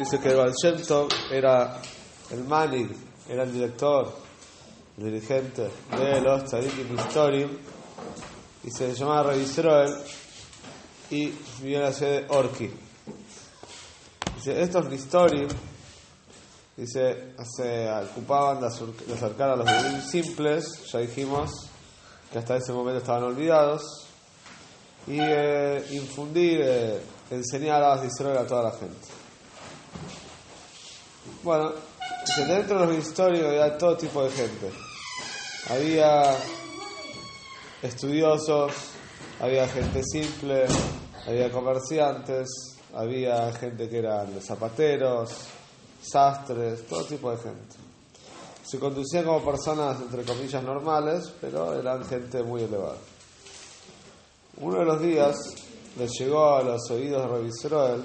dice que Baal Shem era el manil, era el director, el dirigente de los Tzadikim Historim, y se llamaba Israel, y vivió en la ciudad de Orki. Dice, estos Nistorim, dice, se ocupaban de acercar a los bebés simples, ya dijimos que hasta ese momento estaban olvidados, y eh, infundir, eh, enseñar a Israel a toda la gente. Bueno, dentro de los históricos había todo tipo de gente. Había estudiosos, había gente simple, había comerciantes, había gente que eran zapateros, sastres, todo tipo de gente. Se conducían como personas, entre comillas, normales, pero eran gente muy elevada. Uno de los días les llegó a los oídos de Revisroel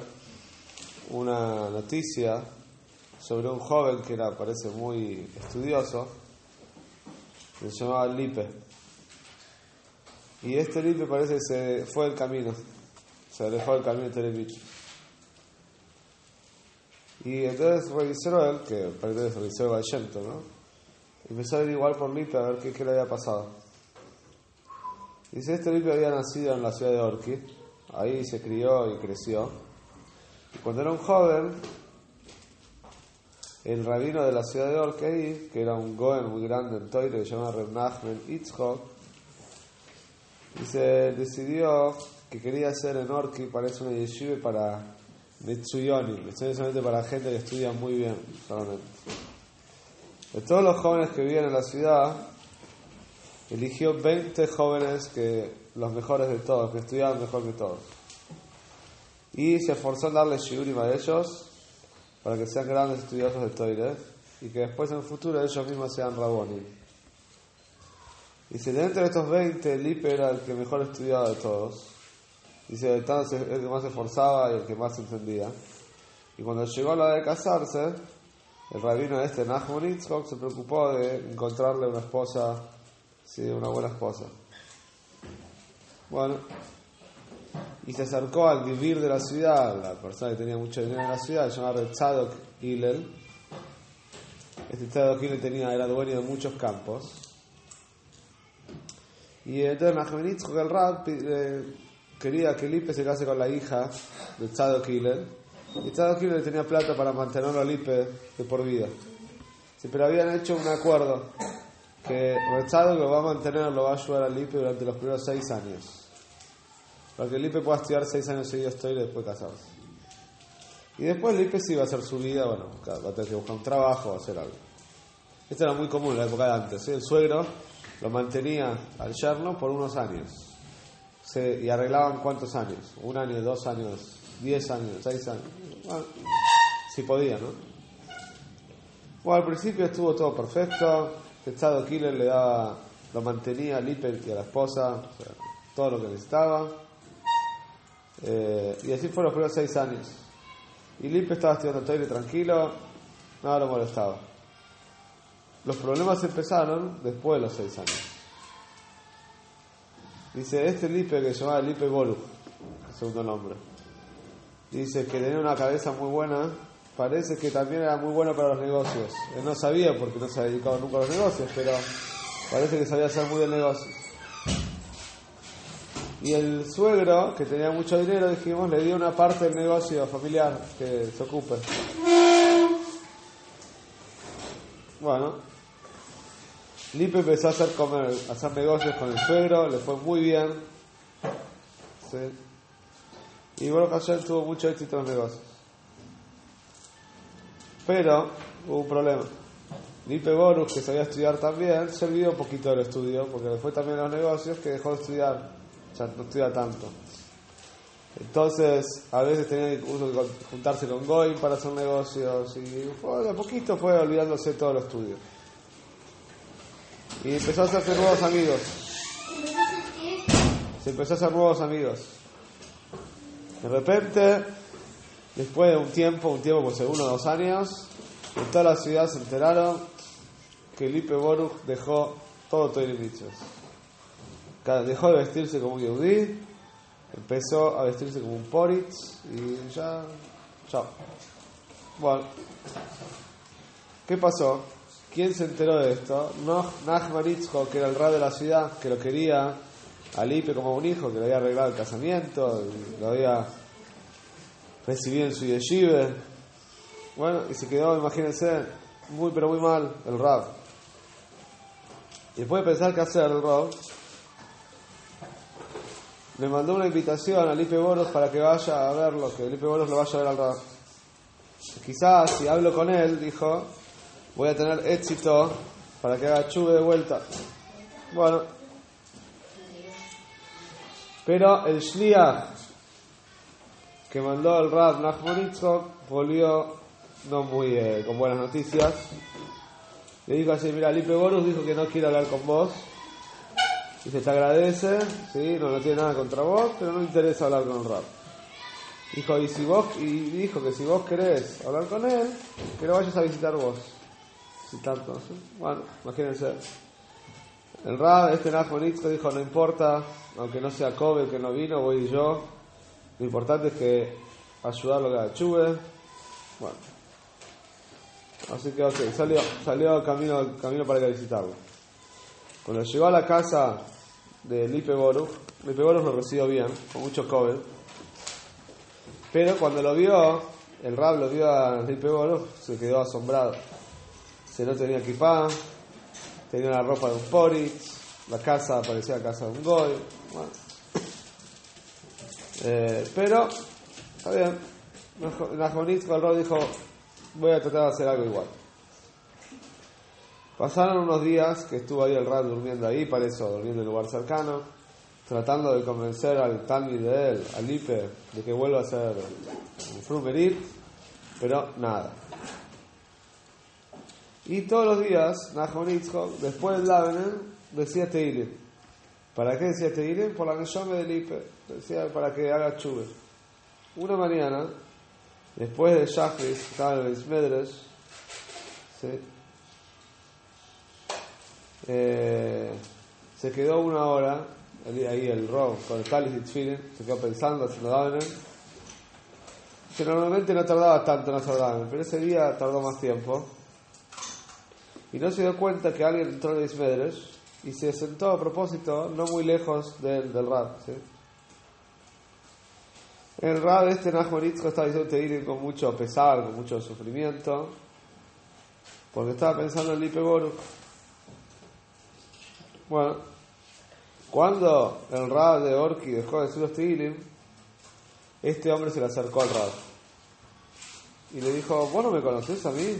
una noticia sobre un joven que era, parece muy estudioso, se llamaba Lipe. Y este Lipe parece que se fue del camino, se alejó del camino de Televich. Y entonces revisó él, que parece que revisó el Vallento, ¿no? Empezó a averiguar por Lipe a ver qué, qué le había pasado. Dice, este Lipe había nacido en la ciudad de Orki, ahí se crió y creció. Y cuando era un joven, el rabino de la ciudad de Orki, que era un goen muy grande en Toire, se llama Reb Nachman Itzhok, dice, decidió que quería hacer en Orki, parece una yeshiva para Metsuyonim, solamente para gente que estudia muy bien, solamente. De todos los jóvenes que viven en la ciudad, eligió 20 jóvenes que los mejores de todos, que estudiaban mejor que todos. Y se esforzó en darle shiurim a ellos para que sean grandes estudiosos de Toire y que después en el futuro ellos mismos sean rabonim. Dice, dentro de estos 20, Lipe era el que mejor estudiaba de todos. Dice, entonces el que más se esforzaba y el que más entendía. Y cuando llegó a la de casarse, el rabino este, Nachman Itzhok, se preocupó de encontrarle una esposa, sí, una buena esposa. Bueno, y se acercó al vivir de la ciudad, la persona que tenía mucho dinero en la ciudad, se llamaba Tzadok Hillel. Este Tzadok Hillel tenía, era dueño de muchos campos. Y entonces Nachman Itzhok, el rab, eh, quería que Lipe se case con la hija de Tzadok Hillel. Y Tzadok Hillel tenía plata para mantenerlo a Lipe de por vida. Sí, pero habían hecho un acuerdo que Tzadok lo va a mantener, lo va a ayudar a Lipe durante los primeros seis años. Para que Lipe pueda estudiar seis años seguidos y después casarse. Y después Lipe sí va a hacer su vida, bueno, va a tener que buscar un trabajo o hacer algo. Esto era muy común en la época de antes. El suegro lo mantenía al yerno por unos años. Y arreglaban cuántos años, un año, dos años, diez años, seis años, si podía, ¿no? Bueno, al principio estuvo todo perfecto, el Estado Killer le daba, lo mantenía a Lippe y a la esposa, todo lo que necesitaba, eh, y así fueron los primeros seis años. Y Lippe estaba estudiando todo tranquilo, nada lo molestaba. Los problemas empezaron después de los seis años. Dice, este Lipe que se llamaba Lipe Golu, segundo nombre. Dice que tenía una cabeza muy buena, parece que también era muy bueno para los negocios. Él no sabía porque no se ha dedicado nunca a los negocios, pero parece que sabía hacer muy bien negocios. Y el suegro, que tenía mucho dinero, dijimos, le dio una parte del negocio familiar que se ocupe. Bueno, Lipe empezó a hacer, comer, a hacer negocios con el suegro, le fue muy bien. Y bueno, Hashem tuvo mucho éxito en los negocios. Pero hubo un problema. Lipe Borus, que sabía estudiar también, se olvidó un poquito del estudio, porque le fue también a los negocios que dejó de estudiar, ya no estudia tanto. Entonces, a veces tenía que juntarse con Goy para hacer negocios, y a poquito fue olvidándose todo el estudio. Y empezó a hacerse nuevos amigos. Se empezó a hacer nuevos amigos. De repente, después de un tiempo, un tiempo por uno o dos años, en toda la ciudad se enteraron que Lipe Boruch dejó todo Toirimichos. Dejó de vestirse como un yudí, empezó a vestirse como un poritz y ya, chao. Bueno, ¿qué pasó? ¿Quién se enteró de esto? Nachman Itzko, que era el rey de la ciudad, que lo quería a Lipe como un hijo, que le había arreglado el casamiento, lo había recibido en su yeshive. Bueno, y se quedó, imagínense, muy pero muy mal el rab. Y después de pensar qué hacer el rab, le mandó una invitación a Lipe Boros para que vaya a verlo, que Lipe Boros lo vaya a ver al rab. Quizás si hablo con él, dijo, voy a tener éxito para que haga chuve de vuelta. Bueno, pero el Shliach que mandó el Rab Nachman volvió no muy eh, con buenas noticias. Le dijo así, mira, Lipe Borus dijo que no quiere hablar con vos. Dice, te agradece, ¿sí? no, no tiene nada contra vos, pero no interesa hablar con el Rab. Dijo, y, si vos, y dijo que si vos querés hablar con él, que lo vayas a visitar vos. Si tanto, Bueno, imagínense. El Rab, este Nachman dijo, no importa, aunque no sea Kobe que no vino, voy yo. Lo importante es que ayudarlo a que chuve. Bueno. Así que, ok, salió, salió camino, camino para a visitarlo. Cuando llegó a la casa de Lipe Boruch, Lipe Boruch lo recibió bien, con mucho Kobe. Pero cuando lo vio, el Rab lo vio a Lipe Boruch, se quedó asombrado. Se no tenía equipada, tenía la ropa de un Poritz, la casa parecía la casa de un Goy. Eh, pero, está bien. Najonit dijo, voy a tratar de hacer algo igual. Pasaron unos días que estuvo ahí el Rab durmiendo ahí, para eso, durmiendo en lugar cercano, tratando de convencer al Talmud de él, al Ipe, de que vuelva a ser un frumerit, pero nada. Y todos los días, Nahon después del Lavenen, decía Teilim. ¿Para qué decía Teilim? Por la Neshome del Ipe. Decía para que haga chuve. Una mañana, después de Shachris, estaba en el Smedres, ¿sí? Eh, se quedó una hora, ahí el Rob, con el cáliz y se quedó pensando, haciendo Davener. Que normalmente no tardaba tanto en hacer pero ese día tardó más tiempo y no se dio cuenta que alguien entró en Ismedres y se sentó a propósito no muy lejos del, del. ¿sí? El Rab este Nachmanitzko estaba diciendo Teilim con mucho pesar, con mucho sufrimiento, porque estaba pensando en Lipe. Bueno, cuando el Rab de Orki dejó de decir los este hombre se le acercó al Rab y le dijo, ¿vos no me conoces a mí?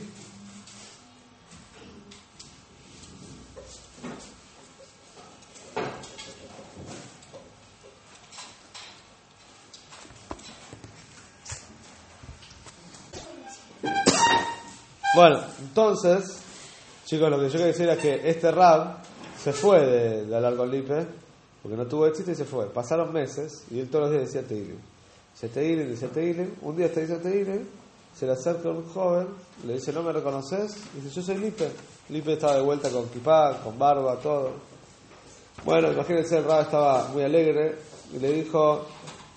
Bueno, entonces, chicos, lo que yo quería decir es que este Rab se fue de, de hablar con Lipe, porque no tuvo éxito y se fue. Pasaron meses y él todos los días decía Teilim. Decía Teilim, decía Teilim. Un día está diciendo Teilim, se le acerca un joven, le dice, ¿no me reconoces? Y dice, yo soy Lipe. Lipe estaba de vuelta con kipá, con barba, todo. Bueno, imagínense, el Rab estaba muy alegre y le dijo,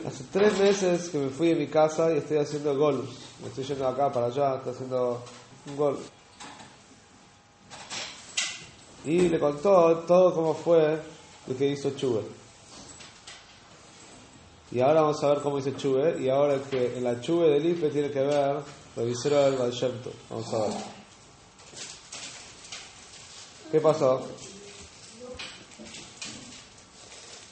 hace tres meses que me fui de mi casa y estoy haciendo golus. Me estoy yendo acá para allá, estoy haciendo un gol. Y le contó todo cómo fue lo que hizo Chuve. Y ahora vamos a ver cómo hizo Chuve. Y ahora que en la Chuve del IFE tiene que ver lo visero del Valshemto. Vamos a ver. ¿Qué pasó?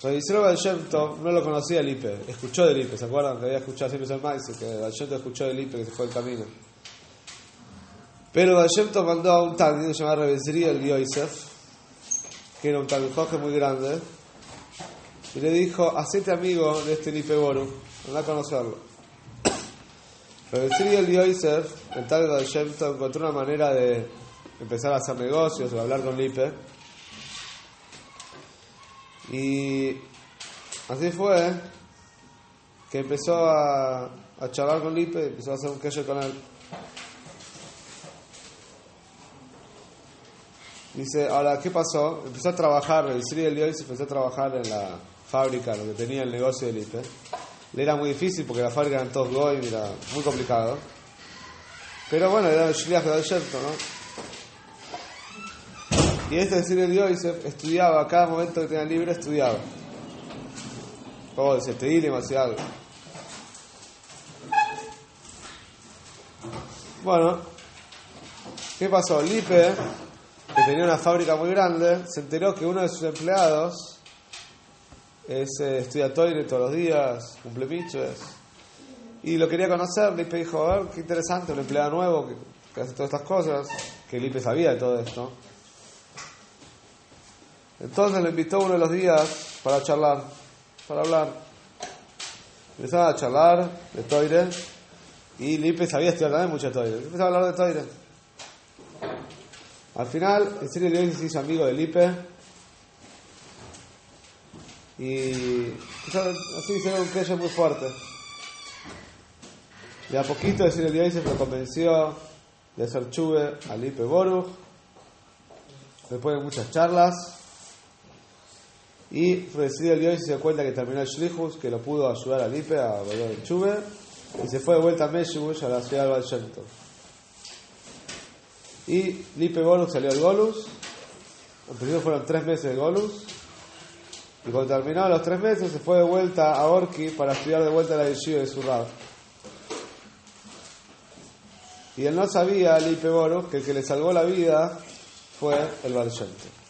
Revisero Valshemto no lo conocía el IPE, escuchó del IPE, ¿se acuerdan? Que había escuchado siempre el maíz, que Valshemto escuchó del IPE que se fue el camino. Pero Hashem mandó a un tal que se llama Rebesería el Yosef, que era un talmijoje muy grande, y le dijo, hacete amigo de este Boru, anda a conocerlo. Rebesería el Yosef, el tal de Hashem encontró una manera de empezar a hacer negocios o hablar con Lipe. Y así fue que empezó a, charlar con Lipe, empezó a hacer un queso con él. Dice, ahora, ¿qué pasó? Empezó a trabajar, el Sri del se empezó a trabajar en la fábrica, lo que tenía el negocio del IPE. Le era muy difícil porque la fábrica eran todos goy, era muy complicado. Pero bueno, era el Shliach de Alsherto, ¿no? Y este decir el Yosef estudiaba, cada momento que tenía libre estudiaba. Como decía, te di algo. Bueno, ¿qué pasó? Lipe, que tenía una fábrica muy grande, se enteró que uno de sus empleados es, eh, estudia toire todos los días, cumple piches, y lo quería conocer. Lipe dijo, a ver, qué interesante, un empleado nuevo que, hace todas estas cosas, que Lipe sabía de todo esto. Entonces le invitó uno de los días para charlar, para hablar. Empezaba a charlar de Toire y Lipe sabía estudiar también mucho Toire. Empezaba a hablar de Toire. Al final, el serio de se hizo amigo de Lipe y así hicieron un queso muy fuerte. De a poquito el serio de se lo convenció de hacer chuve a Lipe Boruch. Después de muchas charlas, y recibe el Dios y se dio cuenta que terminó el Shlichus, que lo pudo ayudar a Lipe a volver el Chuve, y se fue de vuelta a Meshibush, a la ciudad de Valshento. Y Lipe Golus salió al Golus, al principio fueron tres meses de Golus, y cuando terminó los tres meses se fue de vuelta a Orki para estudiar de vuelta la yeshiva de Surrab. Y él no sabía, Lipe Boruch, que el que le salvó la vida fue el Valshento.